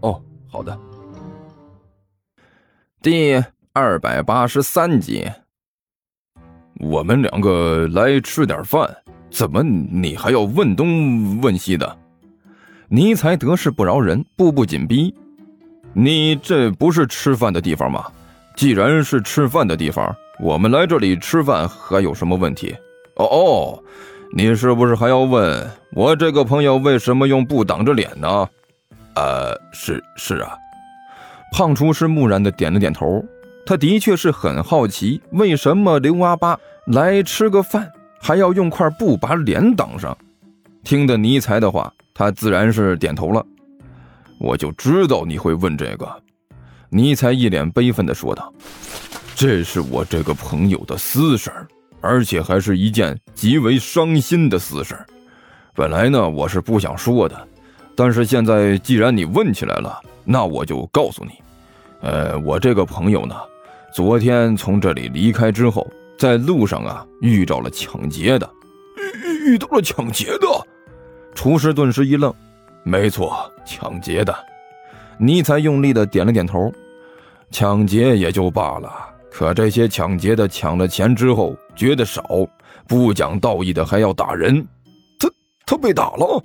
哦，好的。第二百八十三集，我们两个来吃点饭，怎么你还要问东问西的？尼才得势不饶人，步步紧逼。你这不是吃饭的地方吗？既然是吃饭的地方，我们来这里吃饭还有什么问题？哦哦，你是不是还要问我这个朋友为什么用布挡着脸呢？呃，是是啊，胖厨师木然的点了点头。他的确是很好奇，为什么刘阿八来吃个饭还要用块布把脸挡上？听得尼才的话，他自然是点头了。我就知道你会问这个，尼才一脸悲愤的说道：“这是我这个朋友的私事儿，而且还是一件极为伤心的私事儿。本来呢，我是不想说的。”但是现在既然你问起来了，那我就告诉你，呃，我这个朋友呢，昨天从这里离开之后，在路上啊遇到了抢劫的，遇遇到了抢劫的，厨师顿时一愣，没错，抢劫的，尼才用力的点了点头，抢劫也就罢了，可这些抢劫的抢了钱之后觉得少，不讲道义的还要打人，他他被打了。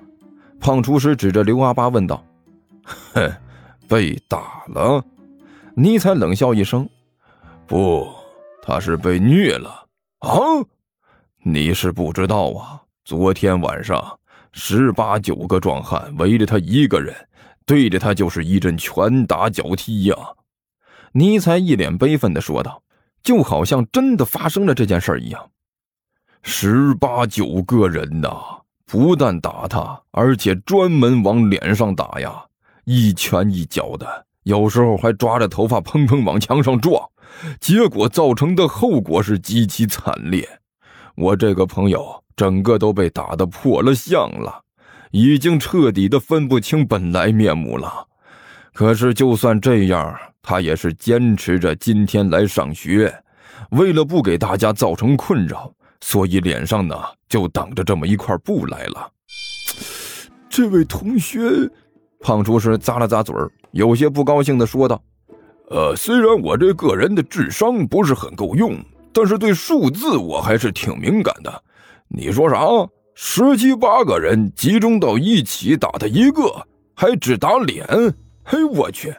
胖厨师指着刘阿八问道：“哼，被打了？”尼采冷笑一声：“不，他是被虐了啊！你是不知道啊，昨天晚上十八九个壮汉围着他一个人，对着他就是一阵拳打脚踢呀！”尼采一脸悲愤的说道，就好像真的发生了这件事一样。十八九个人呐！不但打他，而且专门往脸上打呀，一拳一脚的，有时候还抓着头发砰砰往墙上撞，结果造成的后果是极其惨烈。我这个朋友整个都被打得破了相了，已经彻底的分不清本来面目了。可是就算这样，他也是坚持着今天来上学，为了不给大家造成困扰。所以脸上呢就挡着这么一块布来了。这位同学，胖厨师咂了咂嘴儿，有些不高兴的说道：“呃，虽然我这个人的智商不是很够用，但是对数字我还是挺敏感的。你说啥？十七八个人集中到一起打他一个，还只打脸？嘿，我去！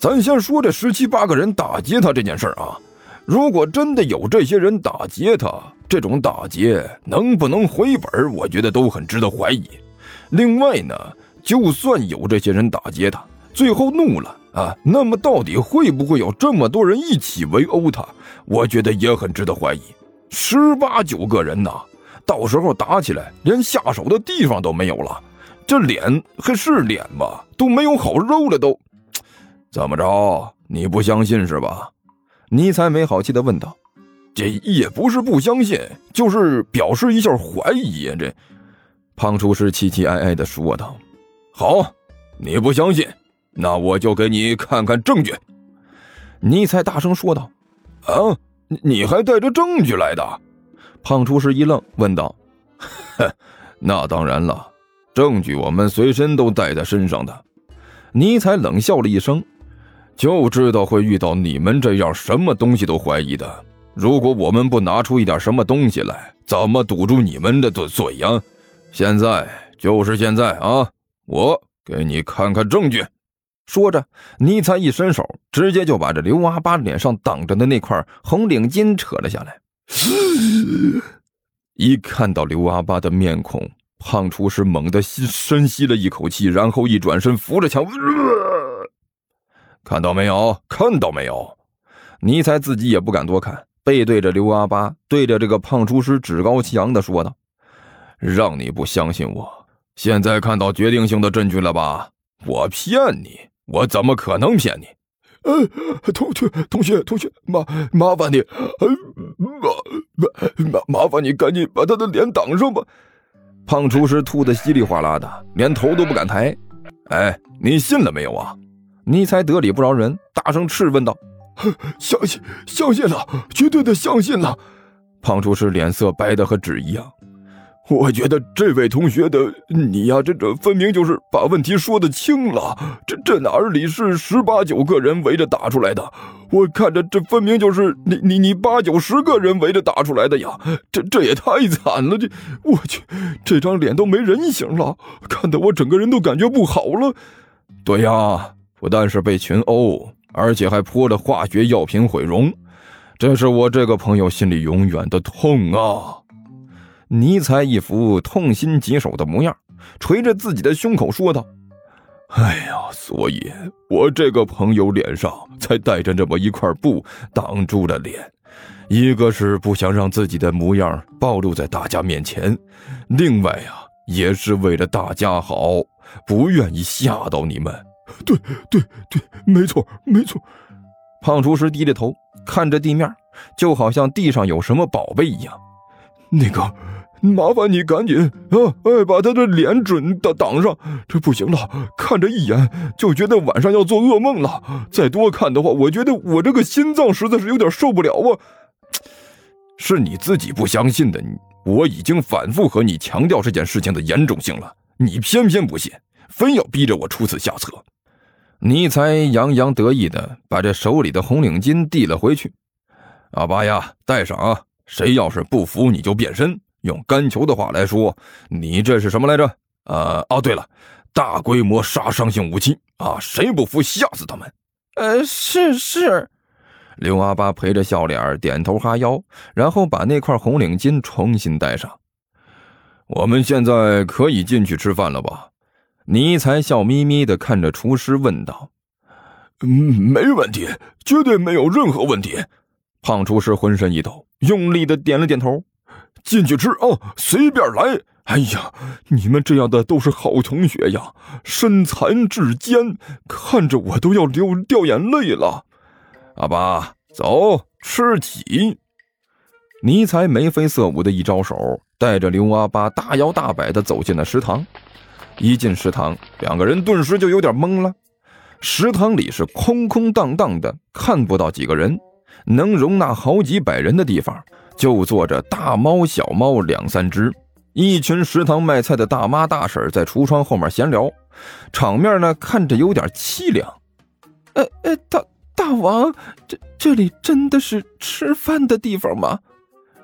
咱先说这十七八个人打劫他这件事儿啊。如果真的有这些人打劫他，这种打劫能不能回本？我觉得都很值得怀疑。另外呢，就算有这些人打劫他，最后怒了啊，那么到底会不会有这么多人一起围殴他？我觉得也很值得怀疑。十八九个人呐，到时候打起来连下手的地方都没有了，这脸还是脸吗？都没有好肉了都。怎么着？你不相信是吧？尼才没好气的问道。这也不是不相信，就是表示一下怀疑呀。这胖厨师凄凄哀哀的说道：“好，你不相信，那我就给你看看证据。”尼才大声说道：“啊，你还带着证据来的？”胖厨师一愣，问道：“哼，那当然了，证据我们随身都带在身上的。”尼才冷笑了一声：“就知道会遇到你们这样什么东西都怀疑的。”如果我们不拿出一点什么东西来，怎么堵住你们的嘴嘴呀？现在就是现在啊！我给你看看证据。说着，尼才一伸手，直接就把这刘阿八脸上挡着的那块红领巾扯了下来。一看到刘阿八的面孔，胖厨师猛地吸深吸了一口气，然后一转身扶着墙，看到没有？看到没有？尼才自己也不敢多看。背对着刘阿八，对着这个胖厨师趾高气扬的说道：“让你不相信我，现在看到决定性的证据了吧？我骗你？我怎么可能骗你？呃，同学，同学，同学，麻麻烦你，麻麻麻麻烦你赶紧把他的脸挡上吧。胖厨师吐得稀里哗啦的，连头都不敢抬。哎，你信了没有啊？尼才得理不饶人，大声斥问道：“相信，相信了，绝对的相信了。”胖厨师脸色白的和纸一样。我觉得这位同学的你呀，这这分明就是把问题说的轻了。这这哪里是十八九个人围着打出来的？我看着这分明就是你你你八九十个人围着打出来的呀！这这也太惨了！这我去，这张脸都没人形了，看得我整个人都感觉不好了。对呀，不但是被群殴，而且还泼了化学药品毁容，这是我这个朋友心里永远的痛啊！尼才一副痛心疾首的模样，捶着自己的胸口说道：“哎呀，所以我这个朋友脸上才带着这么一块布挡住了脸，一个是不想让自己的模样暴露在大家面前，另外呀，也是为了大家好，不愿意吓到你们。对，对，对，没错，没错。”胖厨师低着头看着地面，就好像地上有什么宝贝一样。那个。麻烦你赶紧啊！哎，把他的脸准挡挡上，这不行了，看着一眼就觉得晚上要做噩梦了。再多看的话，我觉得我这个心脏实在是有点受不了啊。是你自己不相信的，我已经反复和你强调这件事情的严重性了，你偏偏不信，非要逼着我出此下策。尼才洋洋得意的把这手里的红领巾递了回去。阿巴呀，带上啊！谁要是不服，你就变身。用干球的话来说，你这是什么来着？呃，哦，对了，大规模杀伤性武器啊！谁不服，吓死他们！呃，是是。刘阿巴陪着笑脸点头哈腰，然后把那块红领巾重新戴上。我们现在可以进去吃饭了吧？尼才笑眯眯的看着厨师问道：“嗯，没问题，绝对没有任何问题。”胖厨师浑身一抖，用力的点了点头。进去吃啊，随便来！哎呀，你们这样的都是好同学呀，身残志坚，看着我都要流掉眼泪了。阿爸，走，吃起！尼才眉飞色舞的一招手，带着刘阿巴大摇大摆的走进了食堂。一进食堂，两个人顿时就有点懵了。食堂里是空空荡荡的，看不到几个人，能容纳好几百人的地方。就坐着大猫小猫两三只，一群食堂卖菜的大妈大婶在橱窗后面闲聊，场面呢看着有点凄凉。呃呃，大大王，这这里真的是吃饭的地方吗？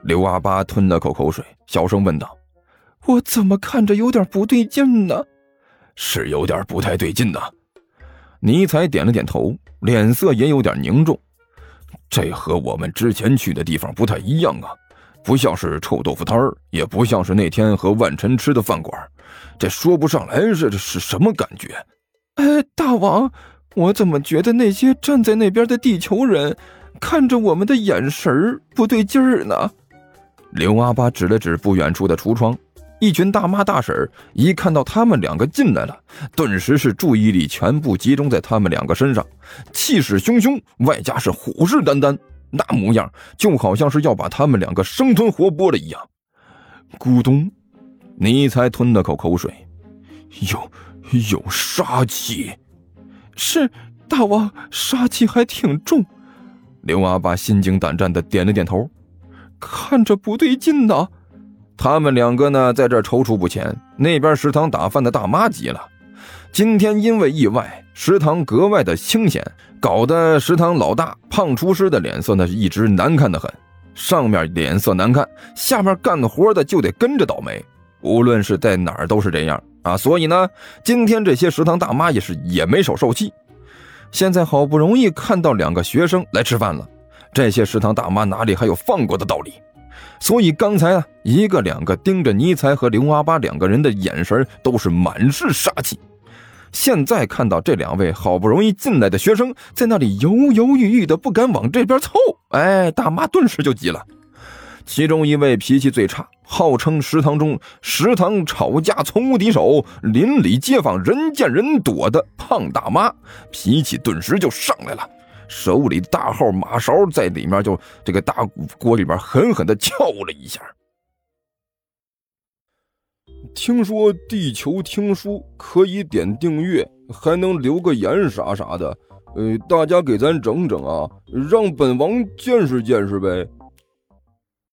刘阿八吞了口口水，小声问道：“我怎么看着有点不对劲呢？”是有点不太对劲呢。尼采点了点头，脸色也有点凝重。这和我们之前去的地方不太一样啊，不像是臭豆腐摊儿，也不像是那天和万晨吃的饭馆，这说不上来是是什么感觉。哎，大王，我怎么觉得那些站在那边的地球人看着我们的眼神不对劲儿呢？刘阿八指了指不远处的橱窗。一群大妈大婶一看到他们两个进来了，顿时是注意力全部集中在他们两个身上，气势汹汹，外加是虎视眈眈，那模样就好像是要把他们两个生吞活剥了一样。咕咚，尼才吞了口口水，有有杀气，是大王，杀气还挺重。刘阿爸心惊胆战的点了点头，看着不对劲呐。他们两个呢，在这踌躇不前。那边食堂打饭的大妈急了，今天因为意外，食堂格外的清闲，搞得食堂老大胖厨师的脸色呢一直难看的很。上面脸色难看，下面干活的就得跟着倒霉。无论是在哪儿都是这样啊。所以呢，今天这些食堂大妈也是也没少受气。现在好不容易看到两个学生来吃饭了，这些食堂大妈哪里还有放过的道理？所以刚才啊，一个两个盯着尼才和刘阿八两个人的眼神都是满是杀气。现在看到这两位好不容易进来的学生在那里犹犹豫豫的不敢往这边凑，哎，大妈顿时就急了：“其中一位脾气最差，号称食堂中食堂吵架从无敌手，邻里街坊人见人躲的胖大妈，脾气顿时就上来了，手里大号马勺在里面就这个大锅里边狠狠的敲了一下。听说地球听书可以点订阅，还能留个言啥啥的，呃，大家给咱整整啊，让本王见识见识呗。